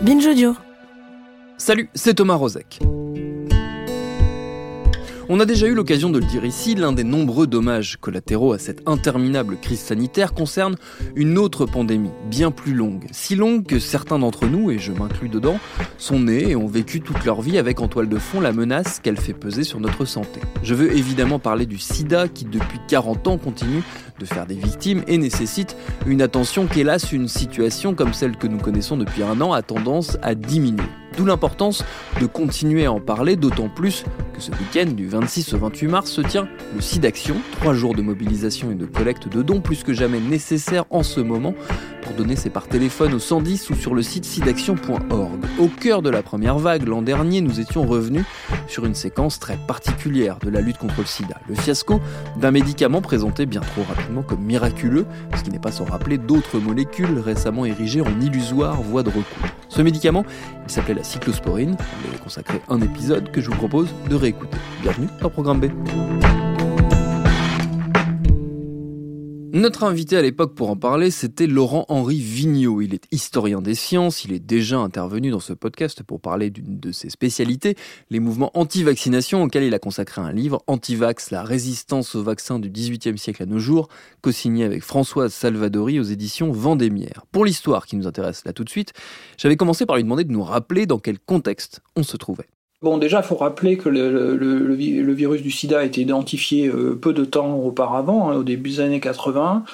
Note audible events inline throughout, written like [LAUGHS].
Binge. Salut, c'est Thomas Rozek. On a déjà eu l'occasion de le dire ici, l'un des nombreux dommages collatéraux à cette interminable crise sanitaire concerne une autre pandémie, bien plus longue. Si longue que certains d'entre nous, et je m'inclus dedans, sont nés et ont vécu toute leur vie avec en toile de fond la menace qu'elle fait peser sur notre santé. Je veux évidemment parler du sida qui depuis 40 ans continue de faire des victimes et nécessite une attention qu'hélas une situation comme celle que nous connaissons depuis un an a tendance à diminuer. D'où l'importance de continuer à en parler, d'autant plus que ce week-end du 26 au 28 mars se tient le SIDAction, trois jours de mobilisation et de collecte de dons plus que jamais nécessaires en ce moment. Donner, c'est par téléphone au 110 ou sur le site sidaction.org. Au cœur de la première vague, l'an dernier, nous étions revenus sur une séquence très particulière de la lutte contre le sida. Le fiasco d'un médicament présenté bien trop rapidement comme miraculeux, ce qui n'est pas sans rappeler d'autres molécules récemment érigées en illusoire voie de recours. Ce médicament, il s'appelait la cyclosporine. On lui consacré un épisode que je vous propose de réécouter. Bienvenue dans Programme B. Notre invité à l'époque pour en parler, c'était Laurent-Henri Vigneault. Il est historien des sciences, il est déjà intervenu dans ce podcast pour parler d'une de ses spécialités, les mouvements anti-vaccination auxquels il a consacré un livre, Antivax, la résistance aux vaccins du XVIIIe siècle à nos jours, co-signé avec Françoise Salvadori aux éditions Vendémiaire. Pour l'histoire qui nous intéresse là tout de suite, j'avais commencé par lui demander de nous rappeler dans quel contexte on se trouvait. Bon, déjà, il faut rappeler que le, virus du sida a été identifié euh, peu de temps auparavant, hein, au début des années 80,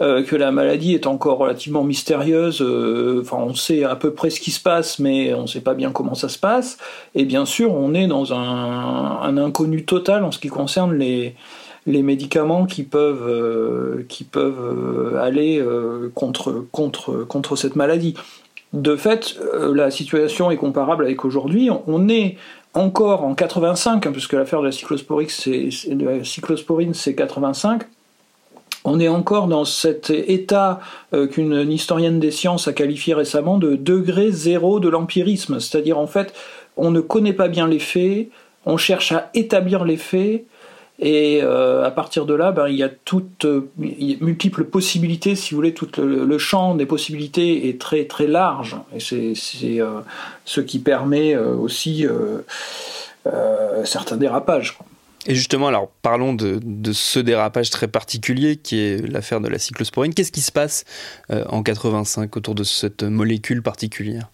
euh, que la maladie est encore relativement mystérieuse. Euh, enfin, on sait à peu près ce qui se passe, mais on ne sait pas bien comment ça se passe. Et bien sûr, on est dans un, inconnu total en ce qui concerne les, médicaments qui peuvent, aller contre cette maladie. De fait, euh, la situation est comparable avec aujourd'hui. On est encore en 85, hein, puisque l'affaire de la cyclosporine, c'est 85. On est encore dans cet état euh, qu'une historienne des sciences a qualifié récemment de degré zéro de l'empirisme, c'est-à-dire en fait, on ne connaît pas bien les faits, on cherche à établir les faits, et euh, à partir de là, ben, il y a toutes euh, multiples possibilités, si vous voulez, tout le, champ des possibilités est très très large, et c'est euh, ce qui permet aussi certains dérapages. Et justement, alors parlons de, de, ce dérapage très particulier qui est l'affaire de la cyclosporine. Qu'est-ce qui se passe en 85 autour de cette molécule particulière?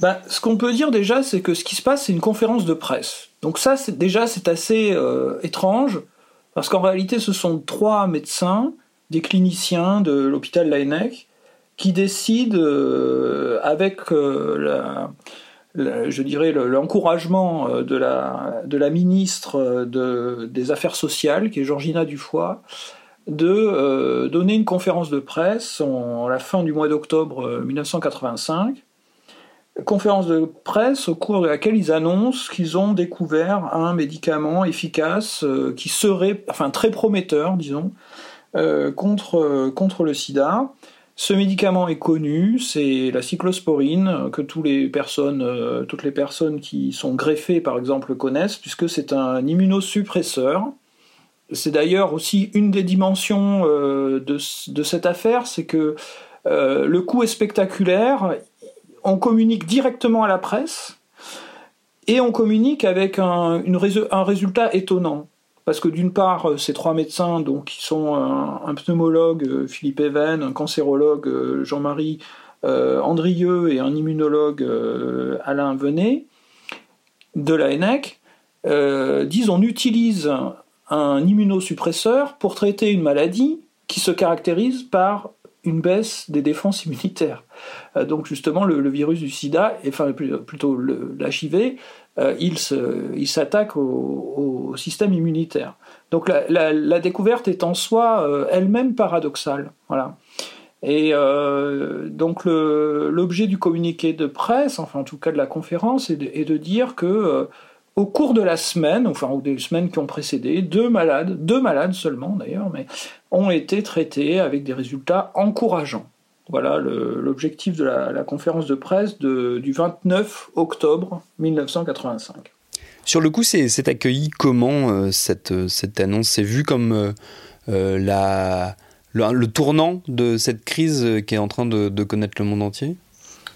Ben, Ce qu'on peut dire déjà, c'est que ce qui se passe, c'est une conférence de presse donc ça, c'est, déjà, c'est assez euh, étrange, parce qu'en réalité, ce sont trois médecins, des cliniciens de l'hôpital Laennec, qui décident, euh, avec euh, je dirais l'encouragement de la, ministre des Affaires sociales, qui est Georgina Dufoy, de donner une conférence de presse en, la fin du mois d'octobre 1985 conférence de presse au cours de laquelle ils annoncent qu'ils ont découvert un médicament efficace euh, qui serait, enfin très prometteur, disons, euh, contre, contre le sida. Ce médicament est connu, c'est la cyclosporine, que toutes les, personnes, euh, toutes les personnes qui sont greffées, par exemple, connaissent, puisque c'est un immunosuppresseur. C'est d'ailleurs aussi une des dimensions de, cette affaire, c'est que le coût est spectaculaire, on communique directement à la presse et on communique avec un, résultat étonnant. Parce que d'une part, euh, ces trois médecins, donc, qui sont un, pneumologue, euh, Philippe Even, un cancérologue, euh, Jean-Marie Andrieux, et un immunologue, Alain Venet, de la ENEC, disent on utilise un immunosuppresseur pour traiter une maladie qui se caractérise par une baisse des défenses immunitaires. Euh, donc justement, le, virus du sida, enfin plutôt l'HIV, il s'attaque au, système immunitaire. Donc la, découverte est en soi elle-même paradoxale. Et donc l'objet du communiqué de presse, enfin en tout cas de la conférence, est de, dire que au cours de la semaine, enfin ou des semaines qui ont précédé, deux malades, deux malades seulement d'ailleurs, mais ont été traités avec des résultats encourageants. Voilà l'objectif de la, conférence de presse du 29 octobre 1985. Sur le coup, c'est accueilli comment euh, cette, cette, annonce? C'est vu comme euh, euh, la, le, tournant de cette crise qui est en train de, de, connaître le monde entier?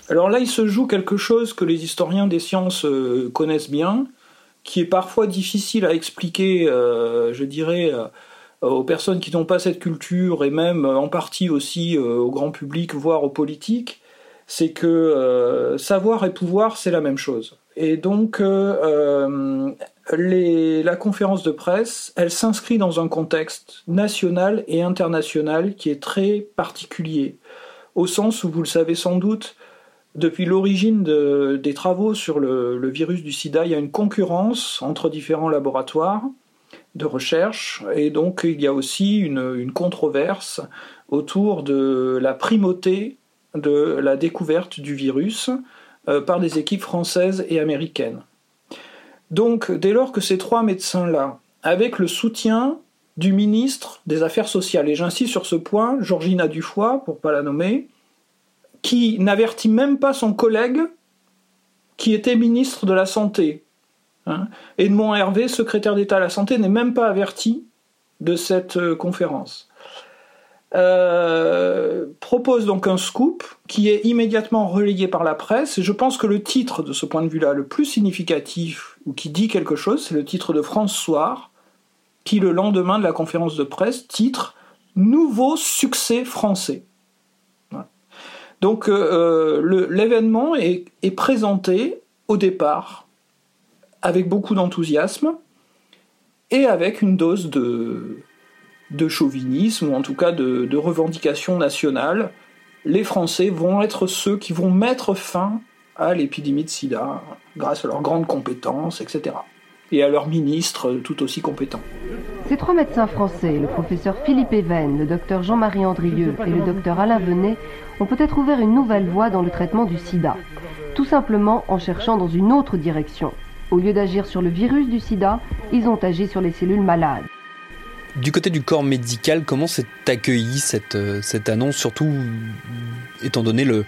Alors là, il se joue quelque chose que les historiens des sciences connaissent bien, qui est parfois difficile à expliquer, euh, je dirais, euh, aux personnes qui n'ont pas cette culture et même euh, en partie aussi au grand public, voire aux politiques, c'est que savoir et pouvoir, c'est la même chose. Et donc, la conférence de presse, elle s'inscrit dans un contexte national et international qui est très particulier, au sens où, vous le savez sans doute, depuis l'origine des travaux sur le, virus du sida, il y a une concurrence entre différents laboratoires de recherche et donc il y a aussi une, controverse autour de la primauté de la découverte du virus euh, par des équipes françaises et américaines. Donc dès lors que ces trois médecins-là, avec le soutien du ministre des Affaires sociales, et j'insiste sur ce point, Georgina Dufoy, pour ne pas la nommer, qui n'avertit même pas son collègue qui était ministre de la Santé. Hein. Edmond Hervé, secrétaire d'État à la Santé, n'est même pas averti de cette euh, conférence. Euh, propose donc un scoop qui est immédiatement relayé par la presse. Et je pense que le titre, de ce point de vue-là, le plus significatif ou qui dit quelque chose, c'est le titre de France Soir, qui le lendemain de la conférence de presse titre Nouveau succès français. Donc euh, l'événement est, présenté au départ avec beaucoup d'enthousiasme et avec une dose de, chauvinisme ou en tout cas de, de revendication nationale. Les Français vont être ceux qui vont mettre fin à l'épidémie de sida grâce à leurs grandes compétences, etc et à leur ministre tout aussi compétent. Ces trois médecins français, le professeur Philippe Even, le docteur Jean-Marie Andrieux et le docteur Alain Venet, ont peut-être ouvert une nouvelle voie dans le traitement du sida, tout simplement en cherchant dans une autre direction. Au lieu d'agir sur le virus du sida, ils ont agi sur les cellules malades. Du côté du corps médical, comment s'est accueillie cette, euh, cette annonce, surtout étant donné le,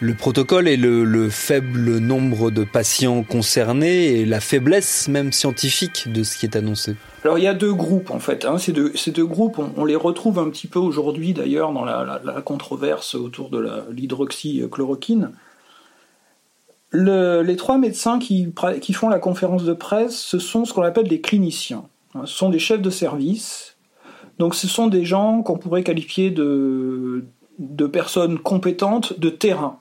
le protocole et le, faible nombre de patients concernés et la faiblesse même scientifique de ce qui est annoncé? Alors il y a deux groupes en fait. Hein. Ces, deux, ces, deux, groupes, on, les retrouve un petit peu aujourd'hui d'ailleurs dans la, controverse autour de l'hydroxychloroquine. Le, les trois médecins qui, font la conférence de presse, ce sont ce qu'on appelle des cliniciens. Hein. Ce sont des chefs de service. Donc ce sont des gens qu'on pourrait qualifier de, de personnes compétentes de terrain.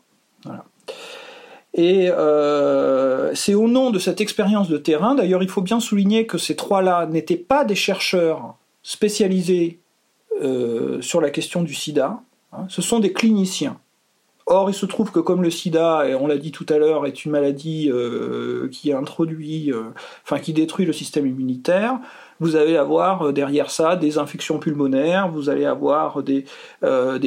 Et euh, c'est au nom de cette expérience de terrain, d'ailleurs il faut bien souligner que ces trois-là n'étaient pas des chercheurs spécialisés euh, sur la question du sida, hein. ce sont des cliniciens. Or, il se trouve que comme le sida, et on l'a dit tout à l'heure, est une maladie euh, qui introduit, enfin qui détruit le système immunitaire, vous allez avoir derrière ça des infections pulmonaires, vous allez avoir des,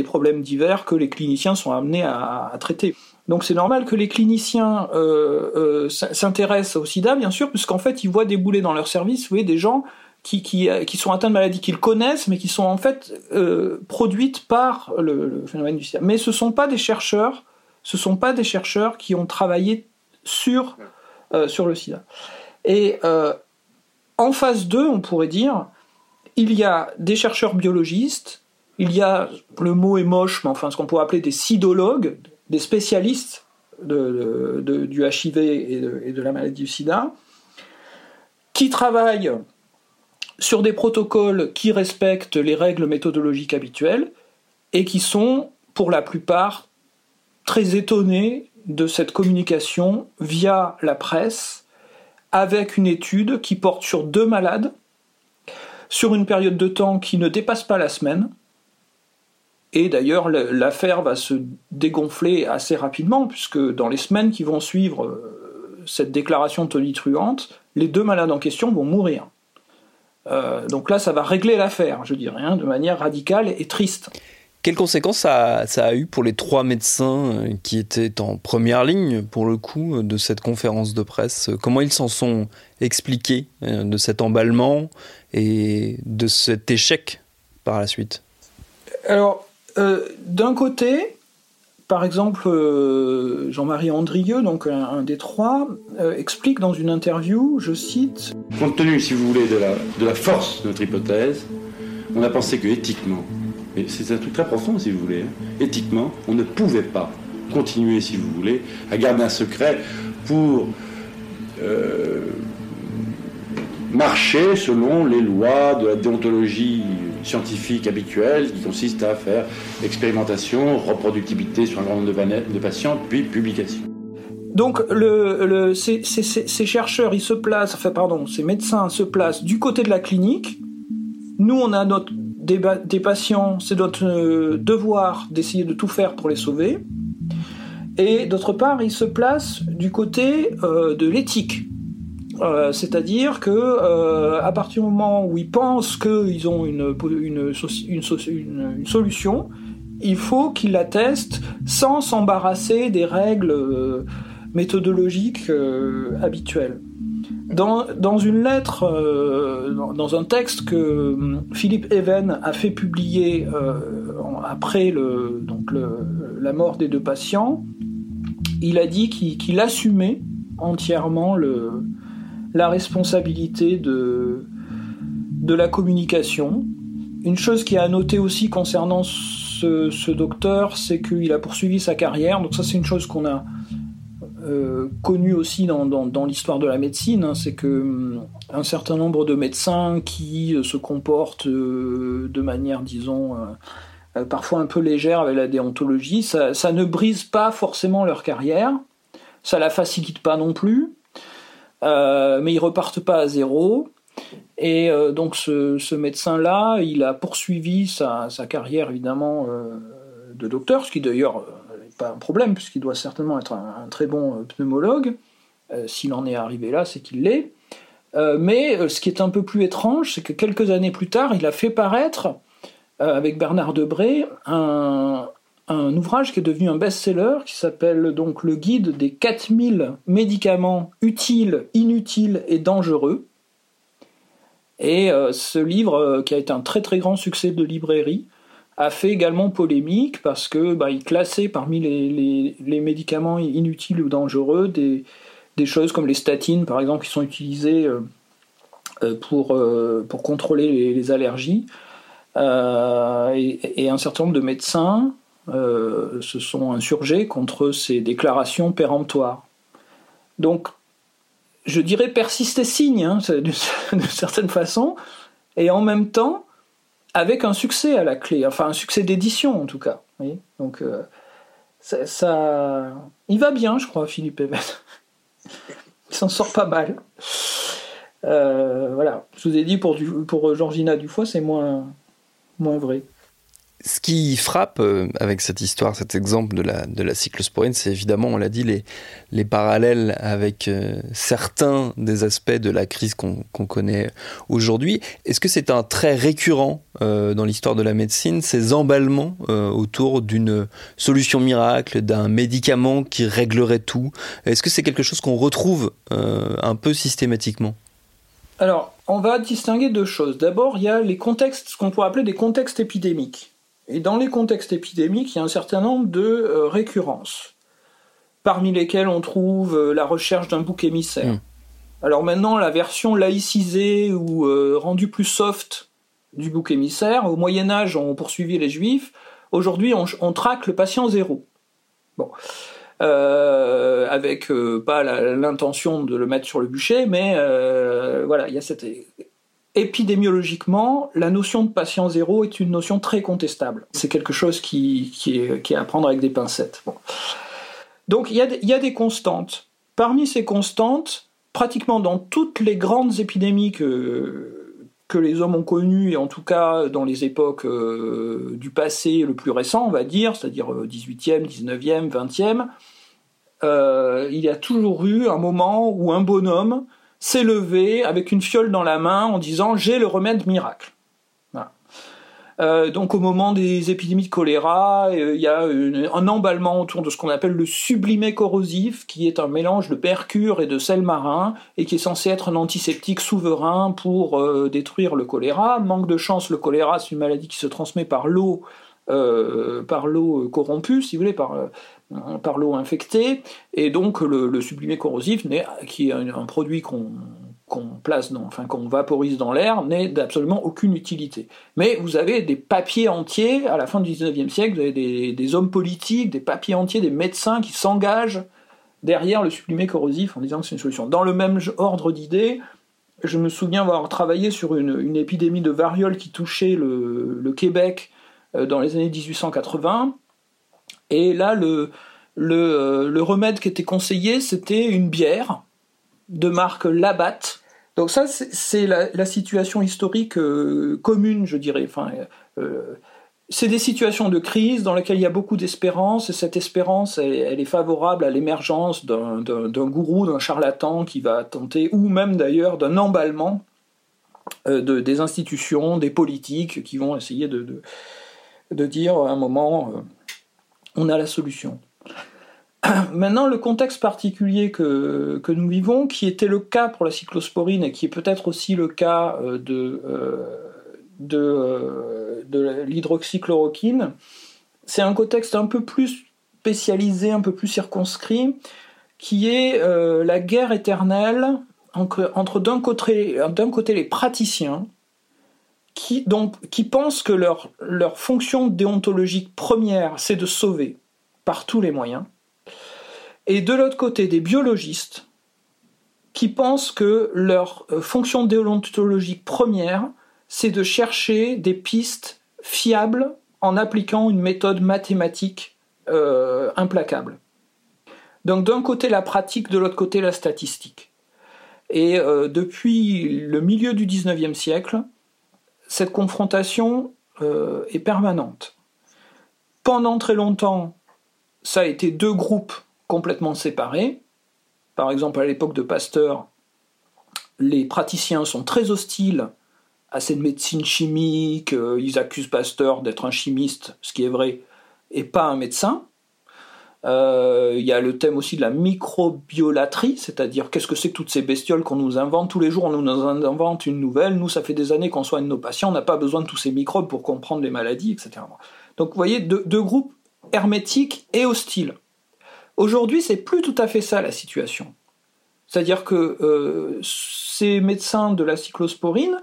problèmes divers que les cliniciens sont amenés à traiter. Donc c'est normal que les cliniciens euh, euh, s'intéressent au sida, bien sûr, puisqu'en fait, ils voient débouler dans leur service vous voyez, des gens qui, qui, qui, sont atteints de maladies qu'ils connaissent, mais qui sont en fait euh, produites par le, phénomène du sida. Mais ce ne sont pas des chercheurs, ce sont pas des chercheurs qui ont travaillé sur, sur le sida. Et en phase 2, on pourrait dire, il y a des chercheurs biologistes, il y a, le mot est moche, mais enfin ce qu'on pourrait appeler des sidologues, des spécialistes de, du HIV et de, la maladie du sida, qui travaillent sur des protocoles qui respectent les règles méthodologiques habituelles et qui sont, pour la plupart, très étonnés de cette communication via la presse avec une étude qui porte sur deux malades sur une période de temps qui ne dépasse pas la semaine et d'ailleurs, l'affaire va se dégonfler assez rapidement, puisque dans les semaines qui vont suivre euh, cette déclaration tonitruante, les deux malades en question vont mourir. Euh, donc là, ça va régler l'affaire, je dirais, hein, de manière radicale et triste. Quelles conséquences ça a, eu pour les trois médecins euh, qui étaient en première ligne, pour le coup, de cette conférence de presse? Comment ils s'en sont expliqués euh, de cet emballement et de cet échec par la suite? Alors, d'un côté, par exemple, euh, Jean-Marie Andrieux, donc un, des trois, euh, explique dans une interview, je cite Compte tenu, si vous voulez, de la, de la force de notre hypothèse, on a pensé que éthiquement, et c'est un truc très profond si vous voulez, hein, éthiquement, on ne pouvait pas continuer, si vous voulez, à garder un secret pour euh, marcher selon les lois de la déontologie scientifique habituelle qui consiste à faire expérimentation, reproductibilité sur un grand nombre de, patients, puis publication. Donc le, ces, chercheurs, ils se placent, enfin pardon, ces médecins se placent du côté de la clinique. Nous, on a notre, des, patients, c'est notre euh, devoir d'essayer de tout faire pour les sauver. Et d'autre part, ils se placent du côté euh, de l'éthique. Euh, c'est-à-dire que euh, à partir du moment où ils pensent qu'ils ont une, solution, il faut qu'ils la testent sans s'embarrasser des règles euh, méthodologiques habituelles. Dans, une lettre, dans, un texte que Philippe Even a fait publier après la mort des deux patients, il a dit qu'il assumait entièrement le, la responsabilité de, de la communication. Une chose qui est à noter aussi concernant ce, docteur, c'est qu'il a poursuivi sa carrière. Donc ça, c'est une chose qu'on a euh, connue aussi dans, dans, l'histoire de la médecine. Hein. c'est que hum, un certain nombre de médecins qui euh, se comportent euh, de manière, disons, parfois un peu légère avec la déontologie, ça, ça ne brise pas forcément leur carrière. Ça la facilite pas non plus. Euh, mais ils repartent pas à zéro. Et euh, donc ce, médecin-là, il a poursuivi sa, carrière évidemment euh, de docteur, ce qui d'ailleurs n'est pas un problème, puisqu'il doit certainement être un, très bon pneumologue. S'il en est arrivé là, c'est qu'il l'est. mais ce qui est un peu plus étrange, c'est que quelques années plus tard, il a fait paraître, avec Bernard Debré, un, un ouvrage qui est devenu un best-seller qui s'appelle donc le guide des 4000 médicaments utiles, inutiles et dangereux. Et euh, ce livre, euh, qui a été un très très grand succès de librairie, a fait également polémique parce que bah, il classait parmi les, médicaments inutiles ou dangereux des, choses comme les statines par exemple qui sont utilisées euh, pour, pour contrôler les, allergies. et, un certain nombre de médecins euh, se sont insurgés contre ces déclarations péremptoires. Donc, je dirais persister signe, hein, [LAUGHS] d'une certaine façon, et en même temps, avec un succès à la clé, enfin un succès d'édition en tout cas. Donc, euh, ça, il va bien, je crois, Philippe il s'en sort pas mal. Euh, voilà, je vous ai dit pour, pour Georgina Dufoy, c'est moins, moins vrai. Ce qui frappe euh, avec cette histoire, cet exemple de la, de cyclosporine, c'est évidemment, on l'a dit, les, les parallèles avec euh, certains des aspects de la crise qu'on connaît aujourd'hui. Est-ce que c'est un trait récurrent euh, dans l'histoire de la médecine, ces emballements autour d'une solution miracle, d'un médicament qui réglerait tout? Est-ce que c'est quelque chose qu'on retrouve un peu systématiquement? Alors, on va distinguer deux choses. D'abord, il y a les contextes, ce qu'on pourrait appeler des contextes épidémiques. Et dans les contextes épidémiques, il y a un certain nombre de euh, récurrences, parmi lesquelles on trouve euh, la recherche d'un bouc émissaire. Hmm. Alors maintenant, la version laïcisée ou euh, rendue plus soft du bouc émissaire, au Moyen Âge, on poursuivit les Juifs. Aujourd'hui, on, traque le patient zéro. Bon. avec pas l'intention de le mettre sur le bûcher, mais voilà, il y a cette épidémiologiquement, la notion de patient zéro est une notion très contestable. C'est quelque chose qui, est, à prendre avec des pincettes. Donc il y, a, des constantes. Parmi ces constantes, pratiquement dans toutes les grandes épidémies que, les hommes ont connues, et en tout cas dans les époques euh, du passé le plus récent, on va dire, c'est-à-dire 18e, 19e, 20e, euh, il y a toujours eu un moment où un bonhomme s'est levé avec une fiole dans la main en disant j'ai le remède miracle. Euh, donc au moment des épidémies de choléra, euh, il y a un emballement autour de ce qu'on appelle le sublimé corrosif, qui est un mélange de percure et de sel marin, et qui est censé être un antiseptique souverain pour euh, détruire le choléra. Manque de chance, le choléra, c'est une maladie qui se transmet par l'eau, par l'eau corrompue, si vous voulez, par par l'eau infectée, et donc le, sublimé corrosif, qui est un produit qu'on place dans, enfin qu'on vaporise dans l'air n'est d'absolument aucune utilité. Mais vous avez des papiers entiers, à la fin du 19e siècle, vous avez des, hommes politiques, des papiers entiers, des médecins qui s'engagent derrière le supprimé corrosif en disant que c'est une solution. Dans le même ordre d'idées, je me souviens avoir travaillé sur une, épidémie de variole qui touchait le, Québec euh, dans les années 1880, et là le, euh, le remède qui était conseillé, c'était une bière de marque Labatt, donc ça, c'est la, situation historique euh, commune, je dirais. Enfin, euh, c'est des situations de crise dans lesquelles il y a beaucoup d'espérance, et cette espérance, elle, est favorable à l'émergence d'un gourou, d'un charlatan qui va tenter, ou même d'ailleurs d'un emballement de, des institutions, des politiques qui vont essayer de, de dire à un moment, on a la solution. [CLEARS THROAT] Maintenant, le contexte particulier que, nous vivons, qui était le cas pour la cyclosporine et qui est peut-être aussi le cas euh, de, euh, euh, l'hydroxychloroquine, c'est un contexte un peu plus spécialisé, un peu plus circonscrit, qui est la guerre éternelle entre, d'un côté les praticiens, qui, donc, qui pensent que leur, fonction déontologique première, c'est de sauver par tous les moyens, et de l'autre côté des biologistes qui pensent que leur euh, fonction déontologique première, c'est de chercher des pistes fiables en appliquant une méthode mathématique euh, implacable. Donc d'un côté la pratique, de l'autre côté la statistique. Et euh, depuis le milieu du XIXe siècle, cette confrontation est permanente. Pendant très longtemps, ça a été deux groupes complètement séparés. Par exemple, à l'époque de Pasteur, les praticiens sont très hostiles à cette médecine chimique, euh, ils accusent Pasteur d'être un chimiste, ce qui est vrai, et pas un médecin. Euh, il y a le thème aussi de la microbiolatrie, c'est-à-dire qu'est-ce que c'est que toutes ces bestioles qu'on nous invente tous les jours, on nous invente une nouvelle, nous ça fait des années qu'on soigne nos patients, on n'a pas besoin de tous ces microbes pour comprendre les maladies, etc. Donc vous voyez, deux groupes hermétiques et hostiles. Aujourd'hui, c'est plus tout à fait ça la situation. C'est-à-dire que euh, ces médecins de la cyclosporine,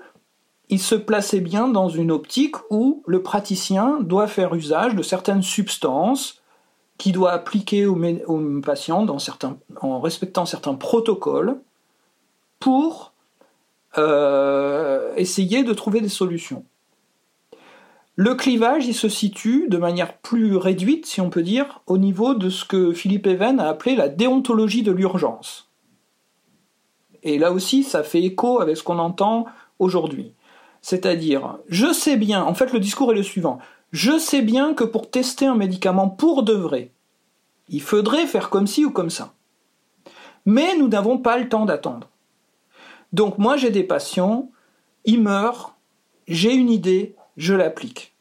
ils se plaçaient bien dans une optique où le praticien doit faire usage de certaines substances qu'il doit appliquer aux, patients en respectant certains protocoles pour euh, essayer de trouver des solutions. Le clivage, il se situe de manière plus réduite, si on peut dire, au niveau de ce que Philippe Even a appelé la déontologie de l'urgence. Et là aussi, ça fait écho avec ce qu'on entend aujourd'hui. C'est-à-dire, je sais bien, en fait le discours est le suivant, je sais bien que pour tester un médicament pour de vrai, il faudrait faire comme ci ou comme ça. Mais nous n'avons pas le temps d'attendre. Donc moi j'ai des patients, ils meurent, j'ai une idée, je l'applique.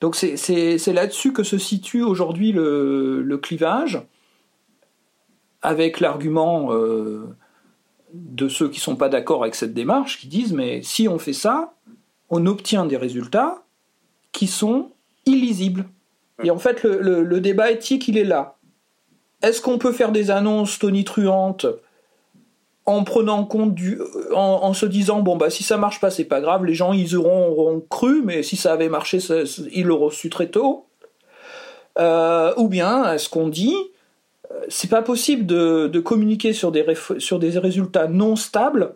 Donc c'est là-dessus que se situe aujourd'hui le, clivage, avec l'argument euh, de ceux qui ne sont pas d'accord avec cette démarche, qui disent mais si on fait ça, on obtient des résultats qui sont illisibles. Et en fait, le, le débat éthique, il est là. Est-ce qu'on peut faire des annonces tonitruantes en prenant compte du, en, se disant bon bah si ça marche pas c'est pas grave, les gens ils auront, cru, mais si ça avait marché ils l'auront su très tôt. Euh, ou bien est-ce qu'on dit euh, c'est pas possible de, communiquer sur des, sur des résultats non stables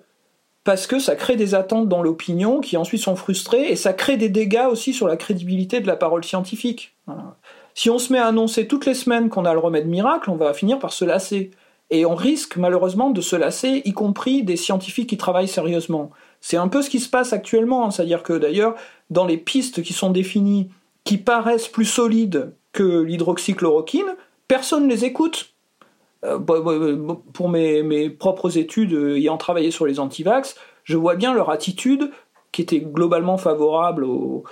parce que ça crée des attentes dans l'opinion qui ensuite sont frustrées et ça crée des dégâts aussi sur la crédibilité de la parole scientifique. Si on se met à annoncer toutes les semaines qu'on a le remède miracle, on va finir par se lasser. Et on risque malheureusement de se lasser, y compris des scientifiques qui travaillent sérieusement. C'est un peu ce qui se passe actuellement, hein. c'est-à-dire que d'ailleurs, dans les pistes qui sont définies, qui paraissent plus solides que l'hydroxychloroquine, personne ne les écoute. Euh, bah, bah, bah, pour mes, propres études euh, ayant travaillé sur les antivax, je vois bien leur attitude qui était globalement favorable aux,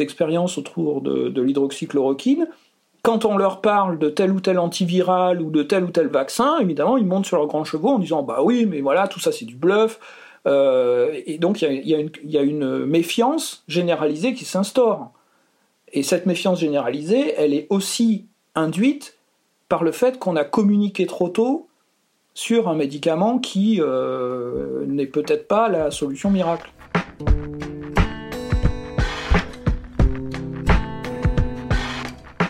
expériences autour de, l'hydroxychloroquine. Quand on leur parle de tel ou tel antiviral ou de tel ou tel vaccin, évidemment, ils montent sur leurs grands chevaux en disant Bah oui, mais voilà, tout ça c'est du bluff. Euh, et donc il y, a une méfiance généralisée qui s'instaure. Et cette méfiance généralisée, elle est aussi induite par le fait qu'on a communiqué trop tôt sur un médicament qui euh, n'est peut-être pas la solution miracle.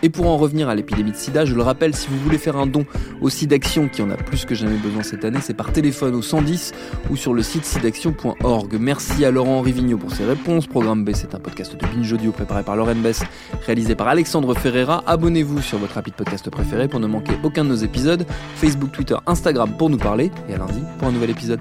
Et pour en revenir à l'épidémie de sida, je le rappelle, si vous voulez faire un don au SIDAction, qui en a plus que jamais besoin cette année, c'est par téléphone au 110 ou sur le site sidaction.org. Merci à Laurent Rivigno pour ses réponses. Programme B, c'est un podcast de Binge Audio préparé par Lauren Bess, réalisé par Alexandre Ferreira. Abonnez-vous sur votre rapide podcast préféré pour ne manquer aucun de nos épisodes. Facebook, Twitter, Instagram pour nous parler. Et à lundi pour un nouvel épisode.